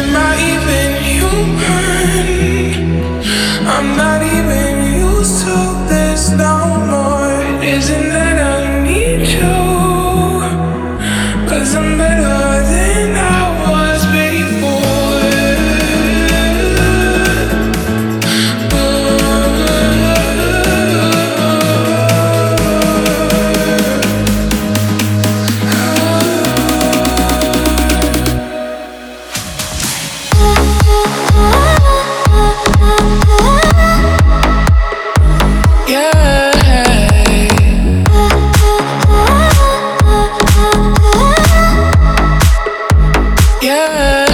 Am I even human? I'm not even Yeah.